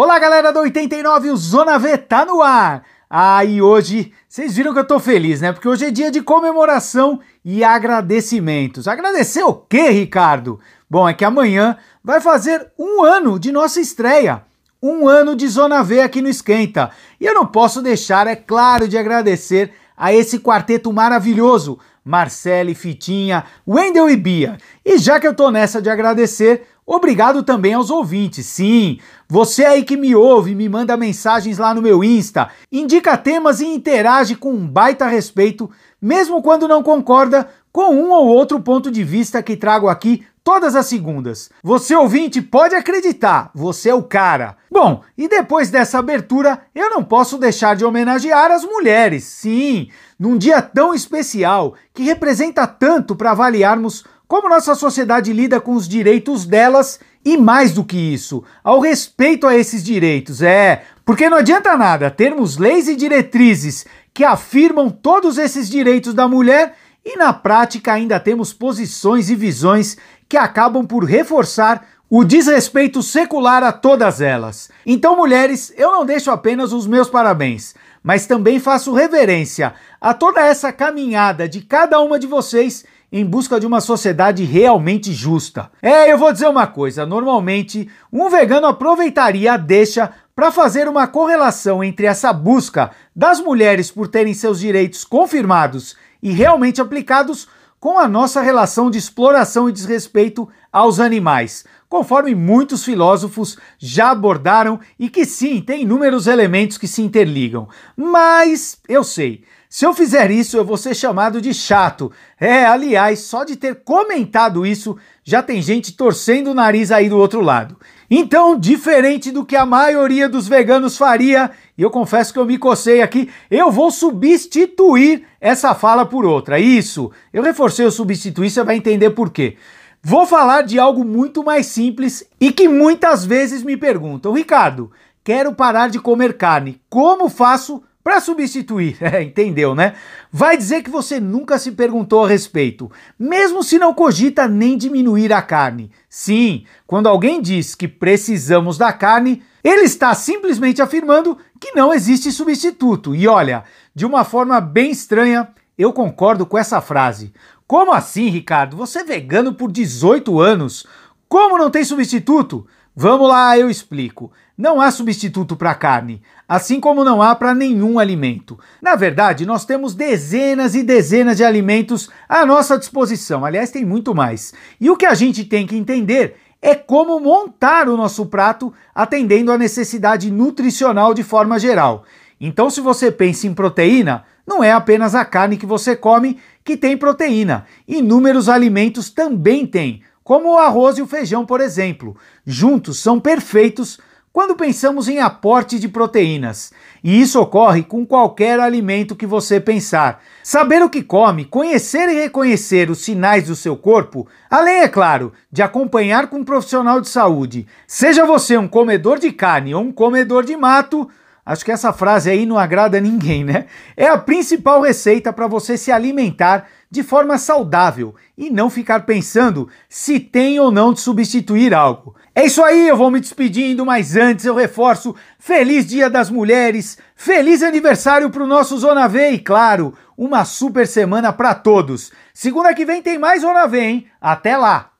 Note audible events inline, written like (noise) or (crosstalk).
Olá, galera do 89, o Zona V tá no ar. Ah, e hoje, vocês viram que eu tô feliz, né? Porque hoje é dia de comemoração e agradecimentos. Agradecer o quê, Ricardo? Bom, é que amanhã vai fazer um ano de nossa estreia. Um ano de Zona V aqui no Esquenta. E eu não posso deixar, é claro, de agradecer a esse quarteto maravilhoso, Marcele, Fitinha, Wendel e Bia. E já que eu tô nessa de agradecer, Obrigado também aos ouvintes. Sim, você aí que me ouve, me manda mensagens lá no meu Insta, indica temas e interage com um baita respeito, mesmo quando não concorda com um ou outro ponto de vista que trago aqui todas as segundas. Você ouvinte pode acreditar, você é o cara. Bom, e depois dessa abertura, eu não posso deixar de homenagear as mulheres. Sim, num dia tão especial que representa tanto para avaliarmos como nossa sociedade lida com os direitos delas e mais do que isso, ao respeito a esses direitos. É, porque não adianta nada termos leis e diretrizes que afirmam todos esses direitos da mulher e na prática ainda temos posições e visões que acabam por reforçar o desrespeito secular a todas elas. Então, mulheres, eu não deixo apenas os meus parabéns, mas também faço reverência a toda essa caminhada de cada uma de vocês em busca de uma sociedade realmente justa. É, eu vou dizer uma coisa: normalmente um vegano aproveitaria a deixa para fazer uma correlação entre essa busca das mulheres por terem seus direitos confirmados e realmente aplicados com a nossa relação de exploração e desrespeito aos animais, conforme muitos filósofos já abordaram e que sim, tem inúmeros elementos que se interligam. Mas eu sei, se eu fizer isso, eu vou ser chamado de chato. É, aliás, só de ter comentado isso, já tem gente torcendo o nariz aí do outro lado. Então, diferente do que a maioria dos veganos faria, e eu confesso que eu me cocei aqui, eu vou substituir essa fala por outra. Isso, eu reforcei o substituir, você vai entender por quê. Vou falar de algo muito mais simples e que muitas vezes me perguntam, Ricardo, quero parar de comer carne, como faço para substituir, (laughs) é, entendeu, né? Vai dizer que você nunca se perguntou a respeito, mesmo se não cogita nem diminuir a carne. Sim, quando alguém diz que precisamos da carne, ele está simplesmente afirmando que não existe substituto. E olha, de uma forma bem estranha, eu concordo com essa frase. Como assim, Ricardo? Você é vegano por 18 anos? Como não tem substituto? Vamos lá, eu explico. Não há substituto para carne, assim como não há para nenhum alimento. Na verdade, nós temos dezenas e dezenas de alimentos à nossa disposição. Aliás, tem muito mais. E o que a gente tem que entender é como montar o nosso prato atendendo à necessidade nutricional de forma geral. Então, se você pensa em proteína, não é apenas a carne que você come que tem proteína. Inúmeros alimentos também têm como o arroz e o feijão, por exemplo. Juntos são perfeitos quando pensamos em aporte de proteínas. E isso ocorre com qualquer alimento que você pensar. Saber o que come, conhecer e reconhecer os sinais do seu corpo, além, é claro, de acompanhar com um profissional de saúde. Seja você um comedor de carne ou um comedor de mato, Acho que essa frase aí não agrada a ninguém, né? É a principal receita para você se alimentar de forma saudável e não ficar pensando se tem ou não de substituir algo. É isso aí, eu vou me despedindo, mas antes eu reforço: Feliz Dia das Mulheres, feliz aniversário para o nosso Zona V e, claro, uma super semana para todos. Segunda que vem tem mais Zona V, hein? Até lá!